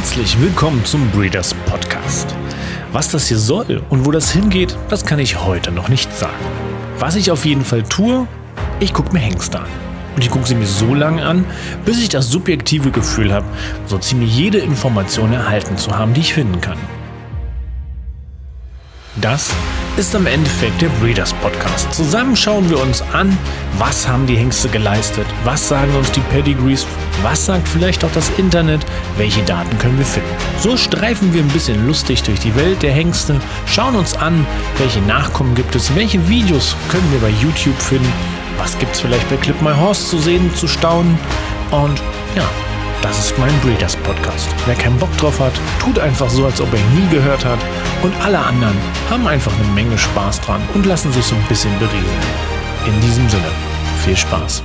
Herzlich willkommen zum Breeders Podcast. Was das hier soll und wo das hingeht, das kann ich heute noch nicht sagen. Was ich auf jeden Fall tue, ich gucke mir Hengste an. Und ich gucke sie mir so lange an, bis ich das subjektive Gefühl habe, so ziemlich jede Information erhalten zu haben, die ich finden kann. Das ist am Endeffekt der Breeders Podcast. Zusammen schauen wir uns an, was haben die Hengste geleistet, was sagen uns die Pedigrees, was sagt vielleicht auch das Internet, welche Daten können wir finden. So streifen wir ein bisschen lustig durch die Welt der Hengste, schauen uns an, welche Nachkommen gibt es, welche Videos können wir bei YouTube finden, was gibt es vielleicht bei Clip My Horse zu sehen, zu staunen und ja, das ist mein Breeders Podcast. Wer keinen Bock drauf hat, tut einfach so, als ob er ihn nie gehört hat. Und alle anderen haben einfach eine Menge Spaß dran und lassen sich so ein bisschen berieseln. In diesem Sinne, viel Spaß.